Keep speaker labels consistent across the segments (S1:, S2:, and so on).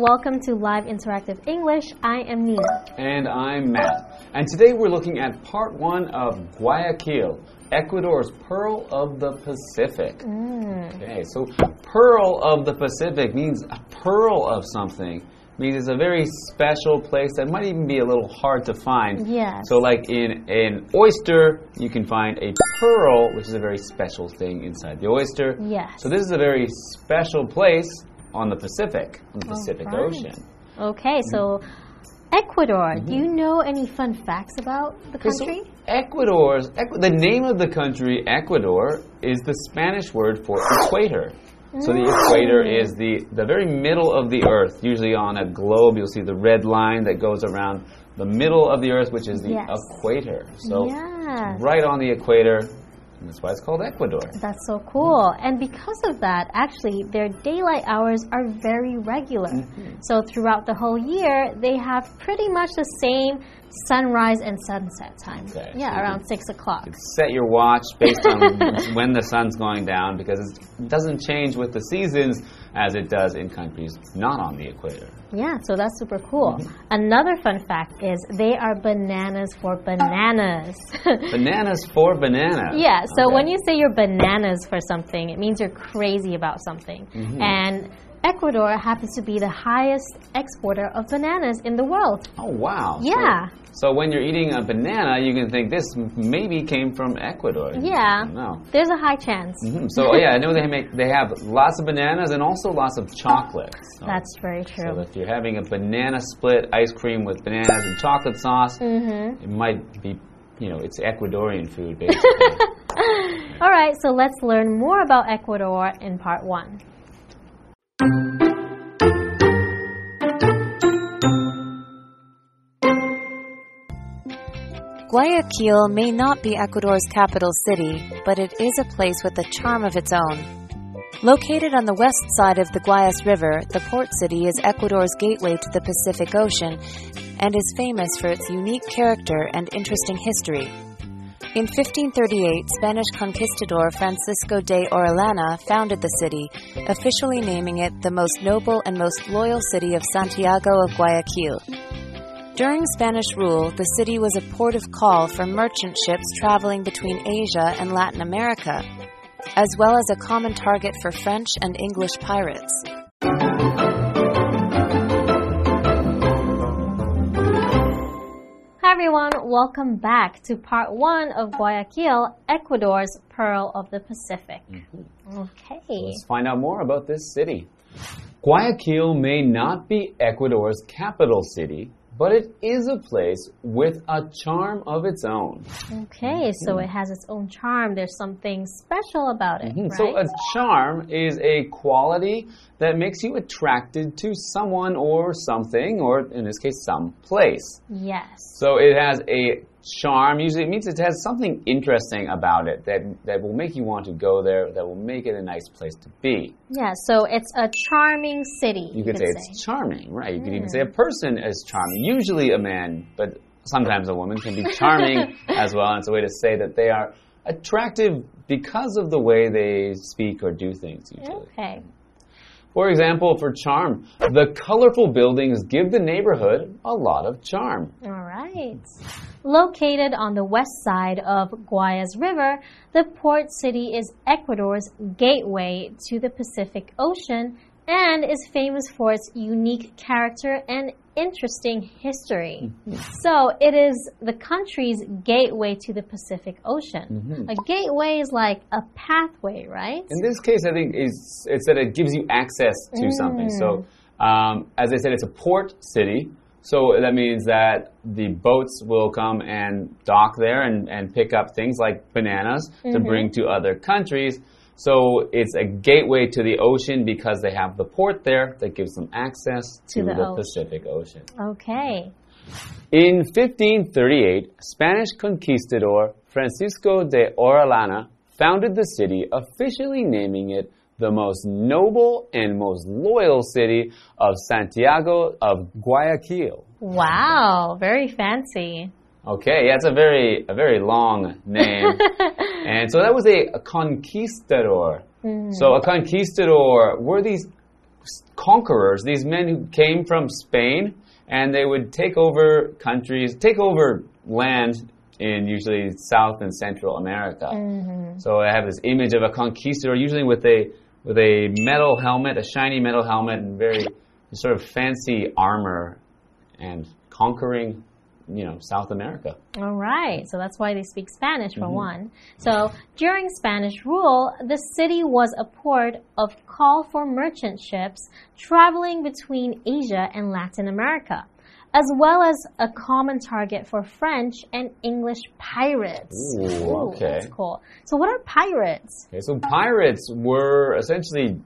S1: welcome to Live Interactive English. I am Nina.
S2: And I'm Matt. And today we're looking at part one of Guayaquil, Ecuador's Pearl of the Pacific.
S1: Mm.
S2: Okay, so Pearl of the Pacific means a pearl of something. Means it's a very special place that might even be a little hard to find.
S1: Yes.
S2: So, like in an oyster, you can find a pearl, which is a very special thing inside the oyster.
S1: Yes.
S2: So, this is a very special place on the Pacific, on the Pacific
S1: right.
S2: Ocean.
S1: Okay, so Ecuador, do
S2: Mm-hmm.
S1: you know any fun facts about the
S2: Okay, so
S1: country?
S2: Ecuador's Ecu- the name of the country Ecuador is the Spanish word for equator. So the equator
S1: Mm.
S2: is the the very middle of the earth. Usually on a globe, you'll see the red line that goes around the middle of the earth, which is the
S1: Yes.
S2: equator. So
S1: Yes.
S2: right on the equator, and that's why it's called Ecuador.
S1: That's so cool. And because of that, actually, their daylight hours are very regular.
S2: Mm-hmm.
S1: So throughout the whole year, they have pretty much the same sunrise and sunset time.
S2: Okay,
S1: Yeah,
S2: so
S1: around 6 o'clock.
S2: Set your watch based on when the sun's going down because it doesn't change with the seasons as it does in countries not on the equator.
S1: Yeah, so that's super cool.
S2: Mm-hmm.
S1: Another fun fact is they are bananas for bananas.
S2: Bananas for bananas.
S1: Yeah, so
S2: Okay.
S1: when you say you're bananas for something, it means you're crazy about something.
S2: Mm-hmm.
S1: And Ecuador happens to be the highest exporter of bananas in the world.
S2: Oh wow!
S1: Yeah.
S2: So, when you're eating a banana, you can think this maybe came from Ecuador.
S1: Yeah.
S2: No.
S1: There's a high chance.
S2: So yeah, I know they make they have lots of bananas and also lots of chocolate. So,
S1: That's very true.
S2: so if you're having a banana split ice cream with bananas and chocolate sauce,
S1: Mm-hmm.
S2: it might be, you know, it's Ecuadorian food basically.
S1: All right, so let's learn more about Ecuador in part one.
S3: Guayaquil may not be Ecuador's capital city, but it is a place with a charm of its own. Located on the west side of the Guayas River, the port city is Ecuador's gateway to the Pacific Ocean and is famous for its unique character and interesting history. In 1538, Spanish conquistador Francisco de Orellana founded the city, officially naming it the most noble and most loyal city of Santiago of Guayaquil. During Spanish rule, the city was a port of call for merchant ships traveling between Asia and Latin America, as well as a common target for French and English pirates.
S1: Hi everyone, welcome back to part one of Guayaquil, Ecuador's Pearl of the Pacific. Mm-hmm. Okay.
S2: Let's find out more about this city. Guayaquil may not be Ecuador's capital city, but it is a place with a charm of its own.
S1: Okay, so it has its own charm. There's something special about it.
S2: Mm-hmm. So, a charm is a quality that makes you attracted to someone or something, or in this case, some place.
S1: yes.
S2: So, it has a charm. Usually, it means it has something interesting about it that, that will make you want to go there, that will make it a nice place to be.
S1: Yeah, so it's a charming city.
S2: You could say it's charming, right? You could even hmm. say a person is charming. Usually a man, but sometimes a woman can be charming as well. And it's a way to say that they are attractive because of the way they speak or do things, usually.
S1: Okay.
S2: For example, for charm, the colorful buildings give the neighborhood a lot of charm.
S1: All right. Located on the west side of Guayas River, the port city is Ecuador's gateway to the Pacific Ocean and is famous for its unique character and interesting history. Mm-hmm. So, it is the country's gateway to the Pacific Ocean. Mm-hmm. A gateway is like a pathway, right?
S2: In this case, I think is it's that it gives you access to mm. something. So, um, as I said, it's a port city. So that means that the boats will come and dock there and, and pick up things like bananas to mm-hmm. bring to other countries. So it's a gateway to the ocean because they have the port there that gives them access to,
S1: To the
S2: the. Pacific Ocean.
S1: Okay.
S2: In 1538, Spanish conquistador Francisco de Orellana founded the city, officially naming it the most noble and most loyal city of Santiago of Guayaquil.
S1: Wow, very fancy.
S2: Okay, yeah, it's a very a very long name. and so that was a, a conquistador. Mm. So a conquistador were these conquerors, these men who came from Spain, and they would take over countries, take over land in usually South and Central America. Mm-hmm. So I have this image of a conquistador, usually with a with a metal helmet, a shiny metal helmet, and very sort of fancy armor, and conquering, you know, South America.
S1: All right, so that's why they speak Spanish for mm-hmm. one. So during Spanish rule, the city was a port of call for merchant ships traveling between Asia and Latin America, as well as a common target for French and English pirates.
S2: Ooh, okay.
S1: That's cool. So, what are pirates?
S2: Okay, so pirates were essentially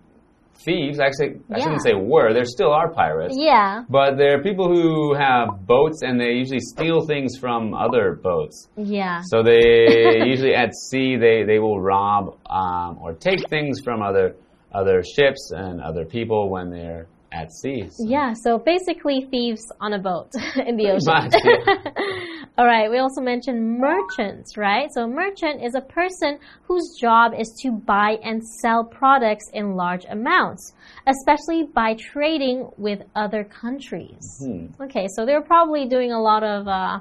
S2: thieves. Actually, I
S1: Yeah.
S2: shouldn't say were. There still are pirates.
S1: Yeah,
S2: But they're people who have boats and they usually steal things from other boats.
S1: yeah.
S2: So they usually at sea they, they will rob um, or take things from other other ships and other people when they're at sea. So
S1: Yeah, so basically thieves on a boat in the ocean.
S2: much, yeah.
S1: All right, we also mentioned merchants, right? So, merchant is a person whose job is to buy and sell products in large amounts, especially by trading with other countries.
S2: Hmm.
S1: Okay, so they're probably doing a lot of uh,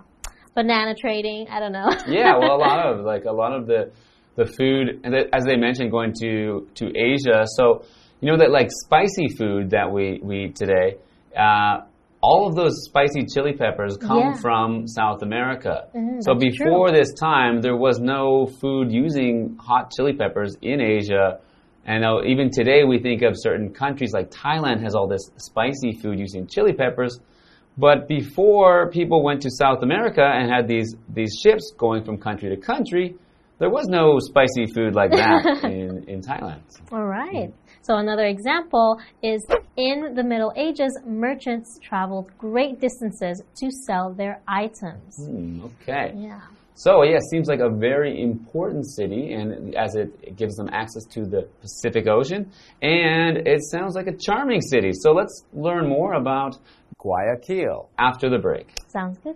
S1: banana trading. I don't know.
S2: yeah, well, a lot of like a lot of the the food, and the, as they mentioned, going to to Asia. So you know that like spicy food that we we eat today. Uh, all of those spicy chili peppers come
S1: Yeah.
S2: from South America. so
S1: that's
S2: before this time, there was no food using hot chili peppers in Asia. And uh, even today, we think of certain countries like Thailand has all this spicy food using chili peppers. But before people went to South America and had these, these ships going from country to country, there was no spicy food like that in, in Thailand.
S1: All right. So another example is in the Middle Ages, merchants traveled great distances to sell their items.
S2: Hmm, okay.
S1: Yeah.
S2: So, yeah, it seems like a very important city, and as it, it gives them access to the Pacific Ocean, and it sounds like a charming city. So, let's learn more about Guayaquil after the break.
S1: Sounds good.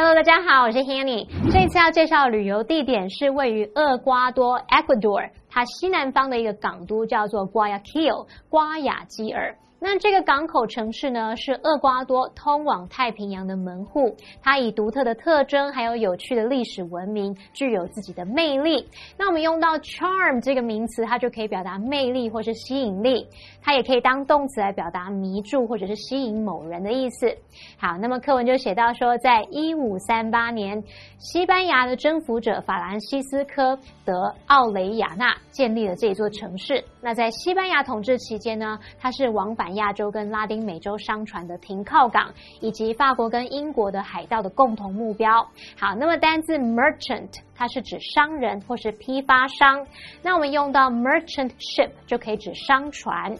S4: Hello，大家好，我是 Hanny。这次要介绍的旅游地点是位于厄瓜多 （Ecuador） 它西南方的一个港都，叫做 Guayaquil（ 瓜亚基尔）。那这个港口城市呢，是厄瓜多通往太平洋的门户。它以独特的特征，还有有趣的历史文明，具有自己的魅力。那我们用到 charm 这个名词，它就可以表达魅力或是吸引力。它也可以当动词来表达迷住或者是吸引某人的意思。好，那么课文就写到说，在一五三八年，西班牙的征服者法兰西斯科德奥雷亚纳建立了这座城市。那在西班牙统治期间呢，它是往返亚洲跟拉丁美洲商船的停靠港，以及法国跟英国的海盗的共同目标。好，那么单字 merchant 它是指商人或是批发商，那我们用到 merchant ship 就可以指商船。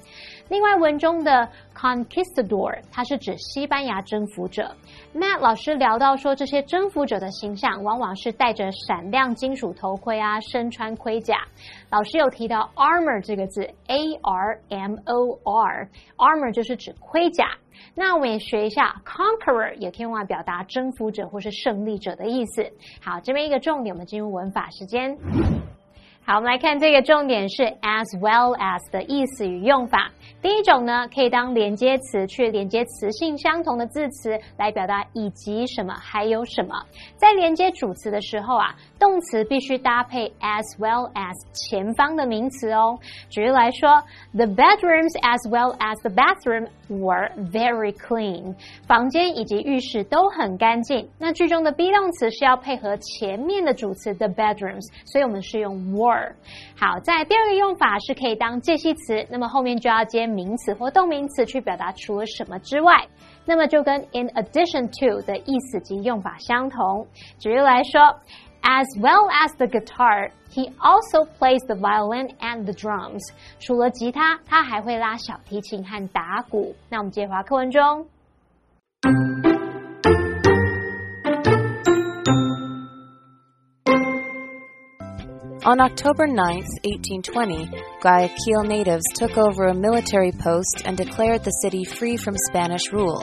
S4: 另外，文中的 conquistador 它是指西班牙征服者。Matt 老师聊到说，这些征服者的形象往往是戴着闪亮金属头盔啊，身穿盔甲。老师有提到 armor 这个字，A R M O R，armor 就是指盔甲。那我们也学一下 conqueror，也可以用来表达征服者或是胜利者的意思。好，这边一个重点，我们进入文法时间。好，我们来看这个重点是 as well as 的意思与用法。第一种呢，可以当连接词去连接词性相同的字词，来表达以及什么还有什么。在连接主词的时候啊，动词必须搭配 as well as 前方的名词哦。举例来说，The bedrooms as well as the bathroom were very clean。房间以及浴室都很干净。那句中的 be 动词是要配合前面的主词 the bedrooms，所以我们是用 were。好，在第二个用法是可以当介系词，那么后面就要接名词或动名词去表达除了什么之外，那么就跟 in addition to 的意思及用法相同。举例来说，as well as the guitar。He also plays the violin and the drums。除了吉他，他还会拉小提琴和打鼓。那我们接着回课文中。
S3: On October 9, 1820, Guayaquil natives took over a military post and declared the city free from Spanish rule.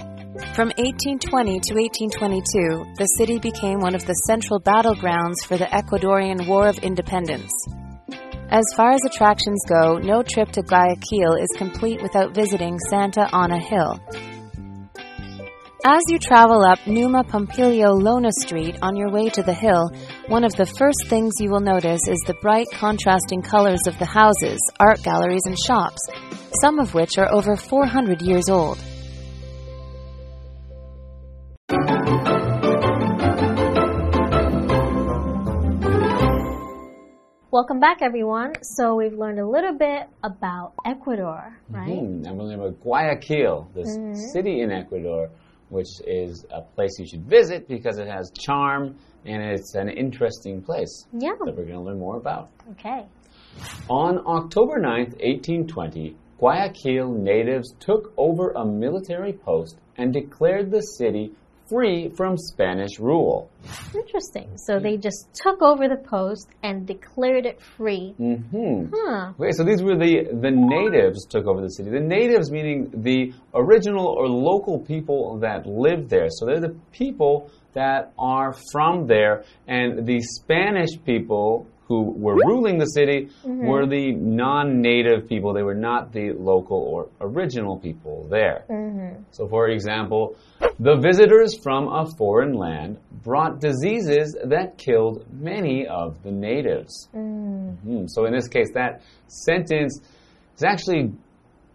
S3: From 1820 to 1822, the city became one of the central battlegrounds for the Ecuadorian War of Independence. As far as attractions go, no trip to Guayaquil is complete without visiting Santa Ana Hill. As you travel up Numa Pompilio Llona Street on your way to the hill, one of the first things you will notice is the bright contrasting colors of the houses, art galleries, and shops, some of which are over 400 years old.
S1: Welcome back, everyone. So we've learned a little bit about Ecuador, right?
S2: Mm, I'm learning about Guayaquil, this city in Ecuador, which is a place you should visit because it has charm and it's an interesting place
S1: Yeah.
S2: that we're going to learn more about.
S1: Okay.
S2: On October 9th, 1820, Guayaquil natives took over a military post and declared the city free from Spanish rule.
S1: Interesting. So they just took over the post and declared it free.
S2: hmm
S1: Huh.
S2: Okay, so these were the the natives took over the city. The natives meaning the original or local people that lived there. So they're the people that are from there, and the Spanish people who were ruling the city were the non-native people. They were not the local or original people there. Mhm so, for example, the visitors from a foreign land brought diseases that killed many of the natives. Mhm. So, in this case, that sentence is actually,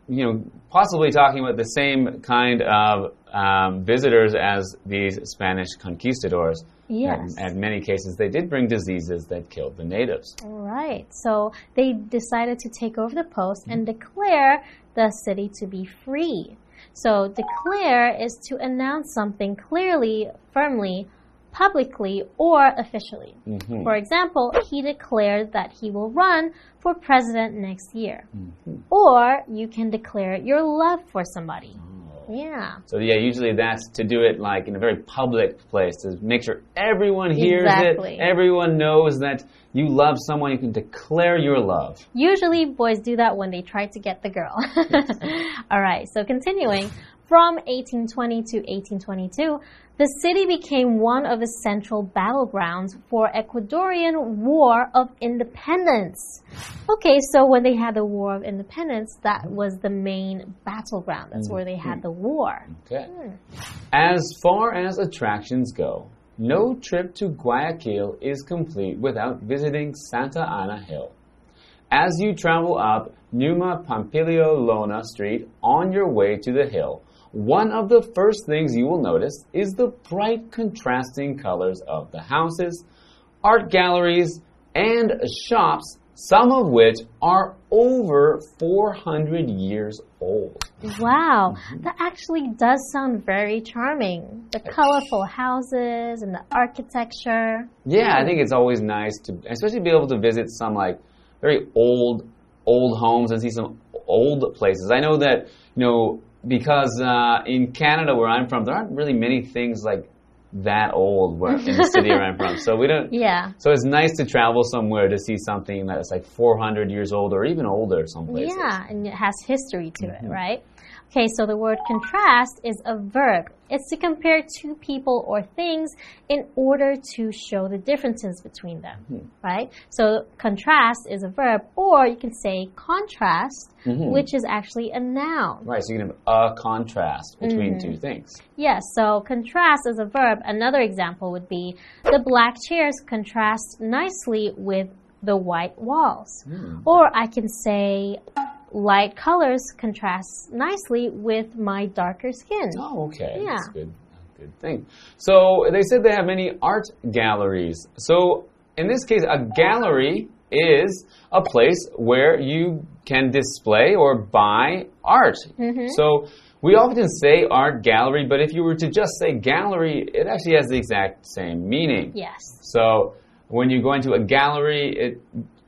S2: you know, possibly talking about the same kind of um, visitors as these Spanish conquistadors.
S1: Yes.
S2: And in many cases, they did bring diseases that killed the natives.
S1: Right. So they decided to take over the post and declare the city to be free. So declare is to announce something clearly, firmly, publicly, or officially. Mm-hmm. For example, he declared that he will run for president next year. Mm-hmm. Or you can declare your love for somebody. Mm. Yeah.
S2: So yeah, usually that's to do it like in a very public place to make sure everyone hears
S1: Exactly.
S2: it, everyone knows that you love someone. You can declare your love.
S1: Usually, boys do that when they try to get the girl. All right, so continuing. From 1820 to 1822, the city became one of the central battlegrounds for Ecuadorian War of Independence. Okay, so when they had the War of Independence, that was the main battleground. That's where they had the war.
S2: Okay. Hmm. As far as attractions go, no trip to Guayaquil is complete without visiting Santa Ana Hill. As you travel up Numa Pompilio Llona Street on your way to the hill, one of the first things you will notice is the bright contrasting colors of the houses, art galleries, and shops, some of which are over 400 years old.
S1: Wow, mm-hmm. that actually does sound very charming. The colorful houses and the architecture.
S2: Yeah, I think it's always nice to, especially be able to visit some like very old, old homes and see some old places. I know that you know because uh, in Canada where I'm from, there aren't really many things like that old where, in the city where I'm from. So we don't.
S1: Yeah.
S2: So it's nice to travel somewhere to see something that's like 400 years old or even older some places.
S1: Yeah, and it has history to it, right? Okay, so the word contrast is a verb. It's to compare two people or things in order to show the differences between them, mm-hmm. right? So contrast is a verb, or you can say contrast, mm-hmm. which is actually a noun.
S2: Right, so you can have a contrast between two mm-hmm. things.
S1: Yes, so contrast is a verb. Another example would be the black chairs contrast nicely with the white walls. Hmm. Or I can say light colors contrast nicely with my darker skin.
S2: Oh, okay.
S1: Yeah.
S2: That's good. Good thing. So they said they have many art galleries. So in this case, a gallery is a place where you can display or buy art.
S1: Mm-hmm.
S2: So we often say art gallery, but if you were to just say gallery, it actually has the exact same meaning.
S1: Yes.
S2: So when you go into a gallery, it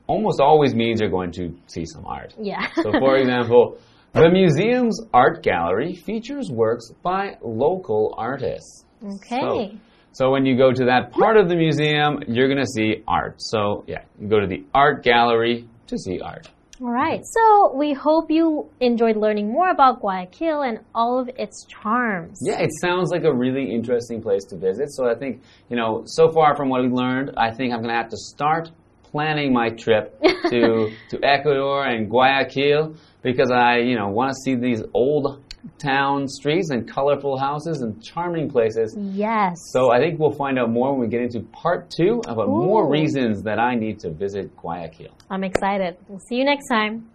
S2: almost always means you're going to see some art.
S1: Yeah.
S2: So, for example, the museum's art gallery features works by local artists.
S1: okay.
S2: So, so when you go to that part of the museum, you're going to see art. So, yeah, you go to the art gallery to see art.
S1: All right, so we hope you enjoyed learning more about Guayaquil and all of its charms.
S2: Yeah, it sounds like a really interesting place to visit. So I think, you know, so far from what we learned, I think I'm going to have to start planning my trip to to Ecuador and Guayaquil because I, you know, want to see these old town streets and colorful houses and charming places.
S1: Yes.
S2: So I think we'll find out more when we get into part two about
S1: Ooh.
S2: more reasons that I need to visit Guayaquil.
S1: I'm excited. We'll see you next time.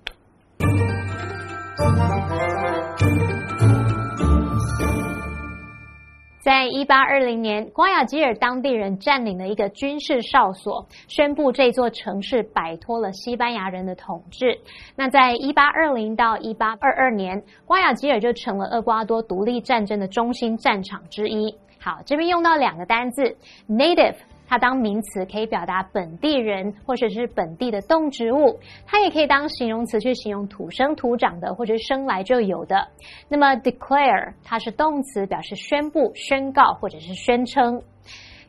S4: 在一八二零年，瓜亚基尔当地人占领了一个军事哨所，宣布这座城市摆脱了西班牙人的统治。那在一八二零到一八二二年，瓜亚基尔就成了厄瓜多独立战争的中心战场之一。好，这边用到两个单字，native。它当名词可以表达本地人或者是本地的动植物，它也可以当形容词去形容土生土长的或者是生来就有的。那么 declare 它是动词，表示宣布、宣告或者是宣称。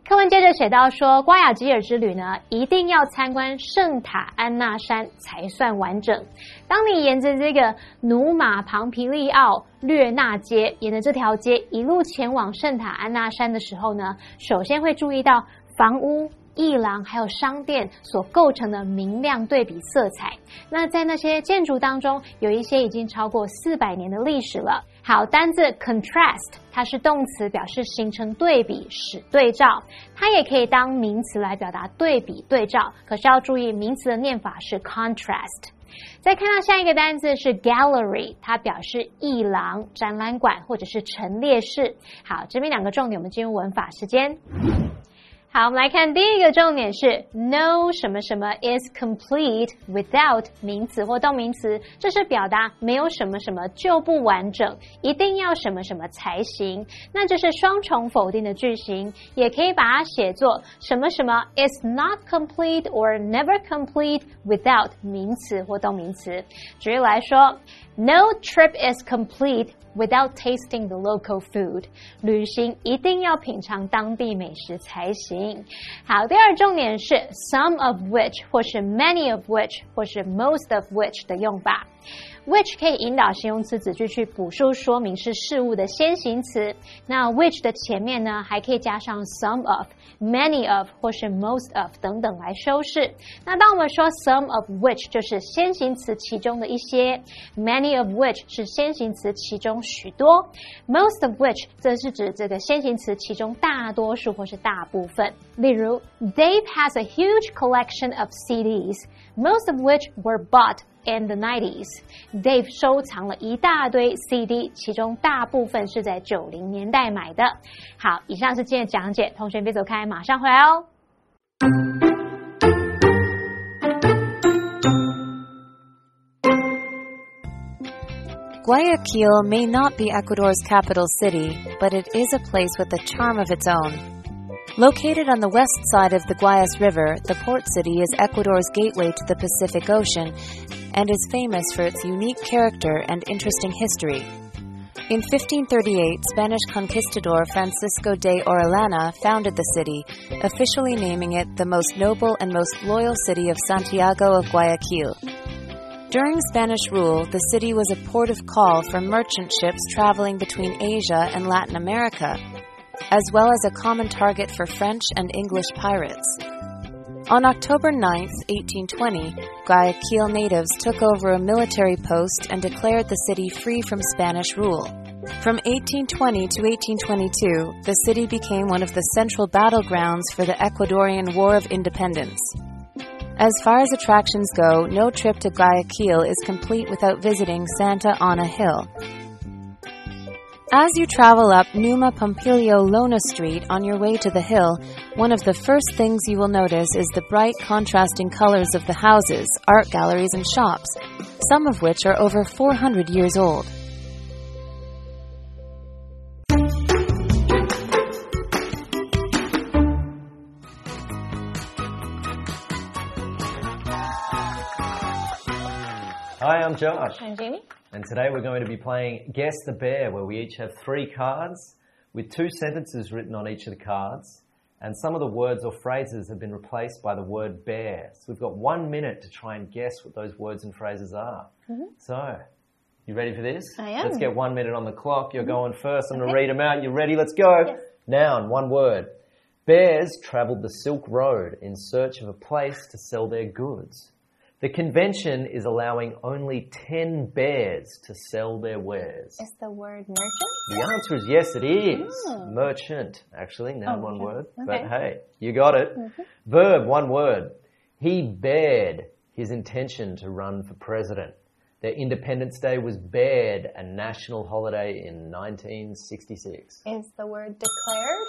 S4: 课文接着写到说，瓜亚吉尔之旅呢，一定要参观圣塔安娜山才算完整。当你沿着这个努马庞皮利奥略纳街，沿着这条街一路前往圣塔安娜山的时候呢，首先会注意到。房屋、艺廊还有商店所构成的明亮对比色彩。那在那些建筑当中，有一些已经超过四百年的历史了。好，单字 contrast，它是动词，表示形成对比、使对照。它也可以当名词来表达对比、对照。可是要注意，名词的念法是 contrast。再看到下一个单字是 gallery，它表示艺廊、展览馆或者是陈列室。好，这边两个重点，我们进入文法时间。好，我们来看第一个重点是 no 什么什么 is complete without 名词或动名词，这是表达没有什么什么就不完整，一定要什么什么才行。那这是双重否定的句型，也可以把它写作什么什么 is not complete or never complete without 名词或动名词。举例来说 ，No trip is complete。without tasting the local food，旅行一定要品尝当地美食才行。好，第二重点是 some of which 或是 many of which 或是 most of which 的用法。 which 可以引导形容词子句去补述说明是事物的先行词。那 which 的前面呢，还可以加上 some of、many of 或是 most of 等等来修饰。那当我们说 some of which 就是先行词其中的一些，many of which 是先行词其中许多，most of which 则是指这个先行词其中大多数或是大部分。例如，Dave has a huge collection of CDs, most of which were bought in the 90s. Dave 收藏了一大堆 CD，其中大部分是在九零年代买的。好，以上是今天的讲解，同学别走开，马上回来哦。
S3: Guayaquil may not be Ecuador's capital city, but it is a place with a charm of its own. Located on the west side of the Guayas River, the port city is Ecuador's gateway to the Pacific Ocean and is famous for its unique character and interesting history. In 1538, Spanish conquistador Francisco de Orellana founded the city, officially naming it the most noble and most loyal city of Santiago of Guayaquil. During Spanish rule, the city was a port of call for merchant ships traveling between Asia and Latin America, as well as a common target for French and English pirates. On October 9, 1820, Guayaquil natives took over a military post and declared the city free from Spanish rule. From 1820 to 1822, the city became one of the central battlegrounds for the Ecuadorian War of Independence. As far as attractions go, no trip to Guayaquil is complete without visiting Santa Ana Hill, as you travel up Numa Pompilio Llona Street on your way to the hill, one of the first things you will notice is the bright contrasting colors of the houses, art galleries, and shops, some of which are over 400 years old.
S5: Hi, I'm Josh.
S4: I'm Jamie.
S5: And today we're going to be playing Guess the Bear, where we each have three cards with two sentences written on each of the cards. And some of the words or phrases have been replaced by the word bear. So we've got one minute to try and guess what those words and phrases are. Mm-hmm. So, you ready for this?
S4: I am.
S5: Let's get one minute on the clock. You're mm-hmm. going first. I'm going to read them out. You ready? Let's go. Noun, one word. Bears traveled the Silk Road in search of a place to sell their goods. The convention is allowing only 10 bears to sell their wares.
S6: Is the word merchant?
S5: The answer is yes, it is. Hmm. Merchant, actually, noun, oh, one word. But hey, you got it. Mm-hmm. Verb, one word. He bared his intention to run for president. Their Independence Day was bared a national holiday in 1966.
S6: Is the word declared?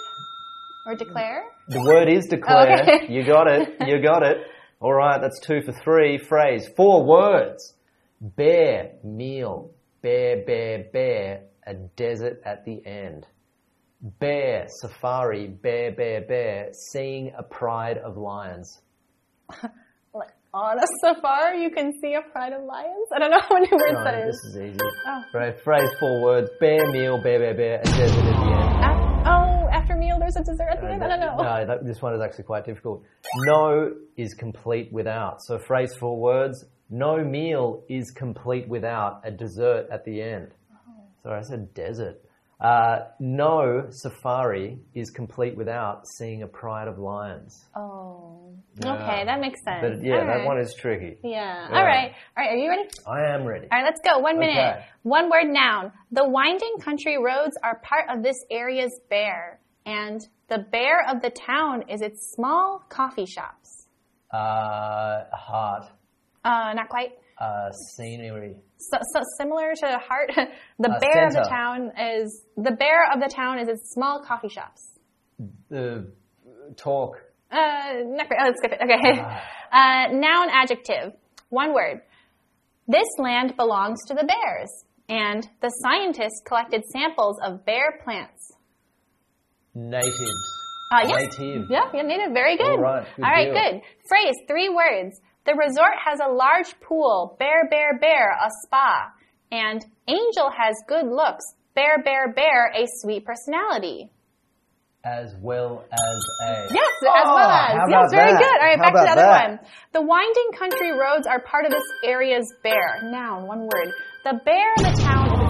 S6: Or declare?
S5: The word is declare.
S6: Okay.
S5: You got it. You got it. All right, that's two for three. Phrase, four words. Bear, meal. Bear, bear, bear. A desert at the end. Bear, safari. Bear, bear, bear. Seeing a pride of lions.
S6: Like on a safari, you can see a pride of lions? I don't know how many words
S5: No,
S6: that
S5: this
S6: is.
S5: is easy.
S6: Oh.
S5: Right, phrase, four words. Bear, meal. Bear, bear, bear. A desert at the end.
S6: Af- oh, after meal, there's a dessert at the end? I don't know.
S5: No, that, this one is actually quite difficult. No is complete without. So phrase four words. No meal is complete without a dessert at the end. Sorry, I said desert. Uh, no safari is complete without seeing a pride of lions.
S6: Oh.
S5: Yeah.
S6: Okay, that makes sense.
S5: But yeah,
S6: All
S5: that
S6: right.
S5: one is tricky.
S6: Yeah.
S5: Yeah.
S6: All right. All right, are you ready?
S5: I am ready.
S6: All right, let's go. One minute.
S5: Okay.
S6: One word noun. The winding country roads are part of this area's bear, and the bear of the town is its small coffee shops.
S5: Uh, heart,
S6: Uh, not quite.
S5: uh, scenery,
S6: So, so similar to heart. the
S5: Uh,
S6: bear of the town is the bear of the town is its small coffee shops.
S5: uh, talk,
S6: Uh, not quite. Oh, let's skip it. Okay. Uh, noun adjective. One word. This land belongs to the bears, and the scientists collected samples of bear plants.
S5: Natives,
S6: Uh, yes.
S5: native.
S6: Yeah, yeah, native. Very good.
S5: All right, good
S6: All right,
S5: deal.
S6: good. Phrase, three words. The resort has a large pool. Bear, bear, bear, a spa. And Angel has good looks. Bear, bear, bear, a sweet personality.
S5: as well as a.
S6: Yes, as
S5: Oh,
S6: well as.
S5: how
S6: Yes, very
S5: that?
S6: good. All right,
S5: How
S6: back to the other
S5: that?
S6: one. The winding country roads are part of this area's bear. Noun, one word. The bear of the town.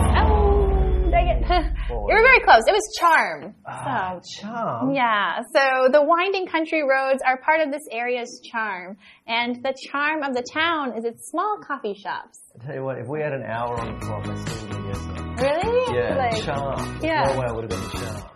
S6: Dang it. you were very close. It was charm.
S5: Ah,
S6: So,
S5: charm.
S6: yeah, so the winding country roads are part of this area's charm, and the charm of the town is its small coffee shops.
S5: I tell you what, if we had an hour on the clock, I still would have guessed that.
S6: Really?
S5: Yeah,
S6: Like,
S5: charm.
S6: yeah.
S5: No way I would have got charm.